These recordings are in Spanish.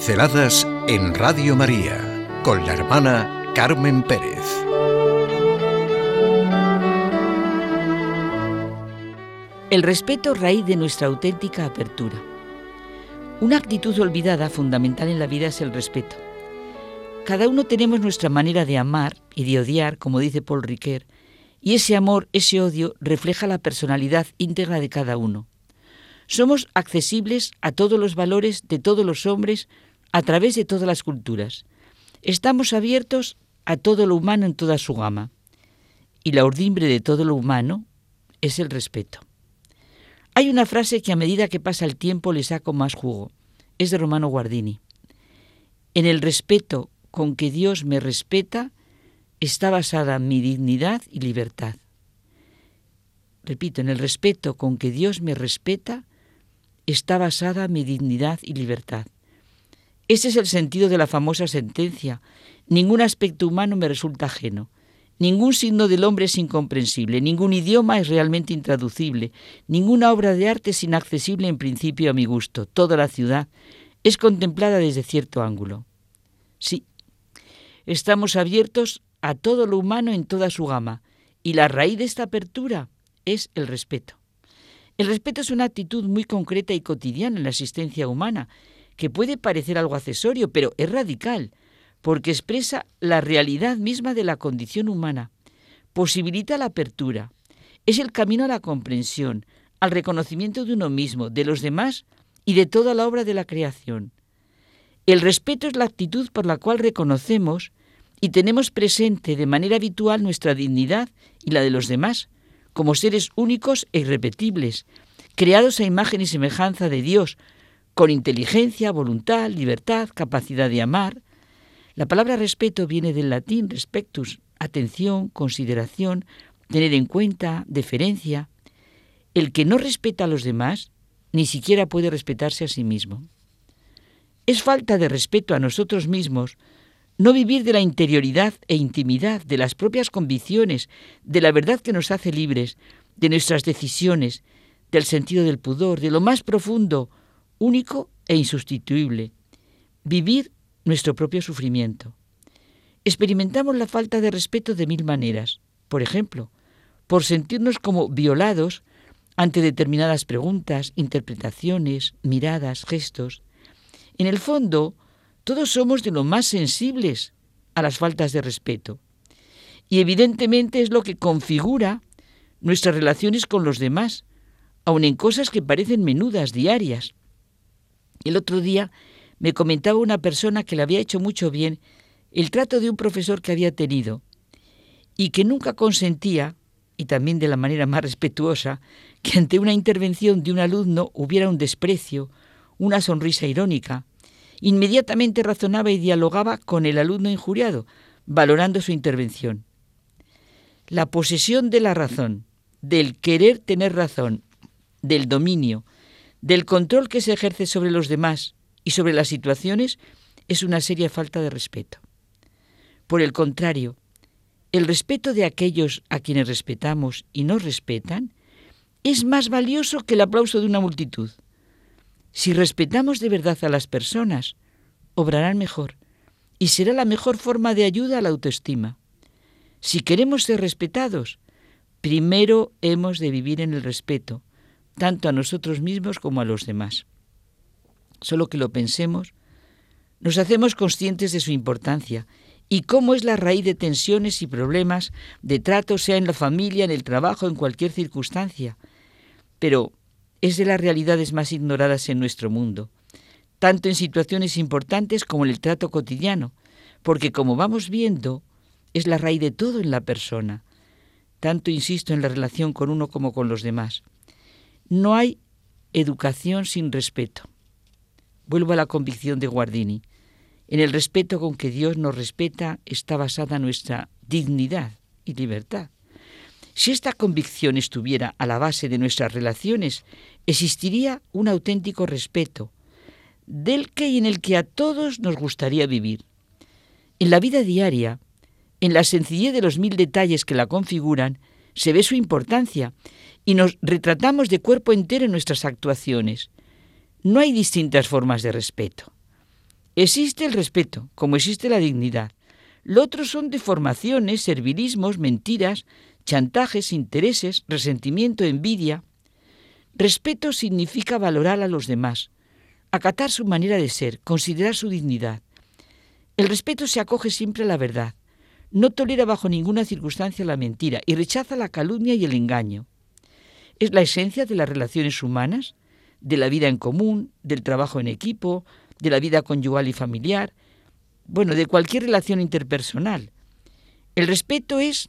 Pinceladas en Radio María con la hermana Carmen Pérez. El respeto raíz de nuestra auténtica apertura. Una actitud olvidada fundamental en la vida es el respeto. Cada uno tenemos nuestra manera de amar y de odiar, como dice Paul Ricoeur, y ese amor, ese odio, refleja la personalidad íntegra de cada uno. Somos accesibles a todos los valores de todos los hombres a través de todas las culturas. Estamos abiertos a todo lo humano en toda su gama. Y la urdimbre de todo lo humano es el respeto. Hay una frase que a medida que pasa el tiempo le saco más jugo. Es de Romano Guardini. En el respeto con que Dios me respeta está basada mi dignidad y libertad. Repito, en el respeto con que Dios me respeta está basada mi dignidad y libertad. Ese es el sentido de la famosa sentencia. Ningún aspecto humano me resulta ajeno. Ningún signo del hombre es incomprensible, ningún idioma es realmente intraducible, ninguna obra de arte es inaccesible en principio a mi gusto. Toda la ciudad es contemplada desde cierto ángulo. Sí, estamos abiertos a todo lo humano en toda su gama, y la raíz de esta apertura es el respeto. El respeto es una actitud muy concreta y cotidiana en la existencia humana, que puede parecer algo accesorio, pero es radical, porque expresa la realidad misma de la condición humana, posibilita la apertura, es el camino a la comprensión, al reconocimiento de uno mismo, de los demás y de toda la obra de la creación. El respeto es la actitud por la cual reconocemos y tenemos presente de manera habitual nuestra dignidad y la de los demás, como seres únicos e irrepetibles, creados a imagen y semejanza de Dios, con inteligencia, voluntad, libertad, capacidad de amar. La palabra respeto viene del latín respectus, atención, consideración, tener en cuenta, deferencia. El que no respeta a los demás ni siquiera puede respetarse a sí mismo. Es falta de respeto a nosotros mismos no vivir de la interioridad e intimidad, de las propias convicciones, de la verdad que nos hace libres, de nuestras decisiones, del sentido del pudor, de lo más profundo, único e insustituible. Vivir nuestro propio sufrimiento. Experimentamos la falta de respeto de mil maneras. Por ejemplo, por sentirnos como violados ante determinadas preguntas, interpretaciones, miradas, gestos. En el fondo, todos somos de lo más sensibles a las faltas de respeto. Y evidentemente es lo que configura nuestras relaciones con los demás, aun en cosas que parecen menudas, diarias. El otro día me comentaba una persona que le había hecho mucho bien el trato de un profesor que había tenido y que nunca consentía, y también de la manera más respetuosa, que ante una intervención de un alumno hubiera un desprecio, una sonrisa irónica, Inmediatamente razonaba y dialogaba con el alumno injuriado, valorando su intervención. La posesión de la razón, del querer tener razón, del dominio, del control que se ejerce sobre los demás y sobre las situaciones es una seria falta de respeto. Por el contrario, el respeto de aquellos a quienes respetamos y nos respetan es más valioso que el aplauso de una multitud. Si respetamos de verdad a las personas, obrarán mejor y será la mejor forma de ayuda a la autoestima. Si queremos ser respetados, primero hemos de vivir en el respeto, tanto a nosotros mismos como a los demás. Solo que lo pensemos, nos hacemos conscientes de su importancia y cómo es la raíz de tensiones y problemas de trato, sea en la familia, en el trabajo, en cualquier circunstancia. Pero es de las realidades más ignoradas en nuestro mundo, tanto en situaciones importantes como en el trato cotidiano, porque como vamos viendo, es la raíz de todo en la persona. Tanto insisto en la relación con uno como con los demás. No hay educación sin respeto. Vuelvo a la convicción de Guardini. En el respeto con que Dios nos respeta está basada nuestra dignidad y libertad. Si esta convicción estuviera a la base de nuestras relaciones, existiría un auténtico respeto, del que y en el que a todos nos gustaría vivir. En la vida diaria, en la sencillez de los mil detalles que la configuran, se ve su importancia y nos retratamos de cuerpo entero en nuestras actuaciones. No hay distintas formas de respeto. Existe el respeto, como existe la dignidad. Lo otro son deformaciones, servilismos, mentiras, chantajes, intereses, resentimiento, envidia. Respeto significa valorar a los demás, acatar su manera de ser, considerar su dignidad. El respeto se acoge siempre a la verdad, no tolera bajo ninguna circunstancia la mentira y rechaza la calumnia y el engaño. Es la esencia de las relaciones humanas, de la vida en común, del trabajo en equipo, de la vida conyugal y familiar, bueno, de cualquier relación interpersonal. El respeto es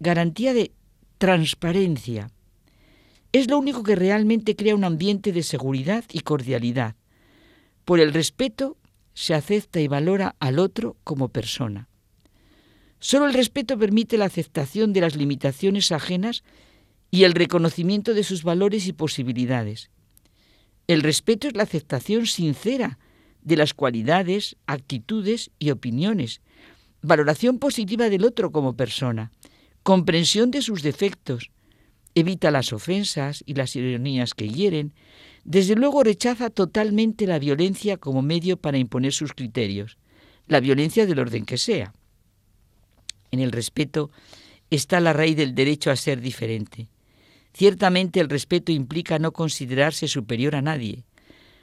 garantía de transparencia. Es lo único que realmente crea un ambiente de seguridad y cordialidad. Por el respeto se acepta y valora al otro como persona. Solo el respeto permite la aceptación de las limitaciones ajenas y el reconocimiento de sus valores y posibilidades. El respeto es la aceptación sincera de las cualidades, actitudes y opiniones, valoración positiva del otro como persona, comprensión de sus defectos, evita las ofensas y las ironías que hieren, desde luego rechaza totalmente la violencia como medio para imponer sus criterios, la violencia del orden que sea. En el respeto está la raíz del derecho a ser diferente. Ciertamente el respeto implica no considerarse superior a nadie.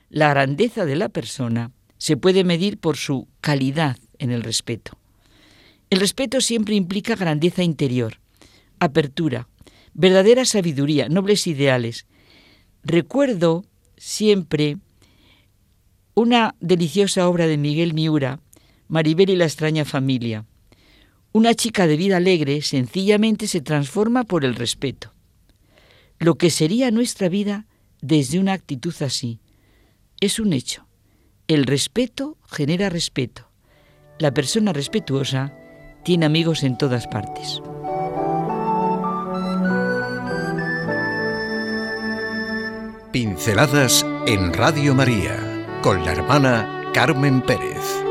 La grandeza de la persona se puede medir por su calidad en el respeto. El respeto siempre implica grandeza interior, apertura, verdadera sabiduría, nobles ideales. Recuerdo siempre una deliciosa obra de Miguel Miura, Maribel y la extraña familia. Una chica de vida alegre sencillamente se transforma por el respeto. Lo que sería nuestra vida desde una actitud así es un hecho. El respeto genera respeto. La persona respetuosa tiene amigos en todas partes. Pinceladas en Radio María con la hermana Carmen Pérez.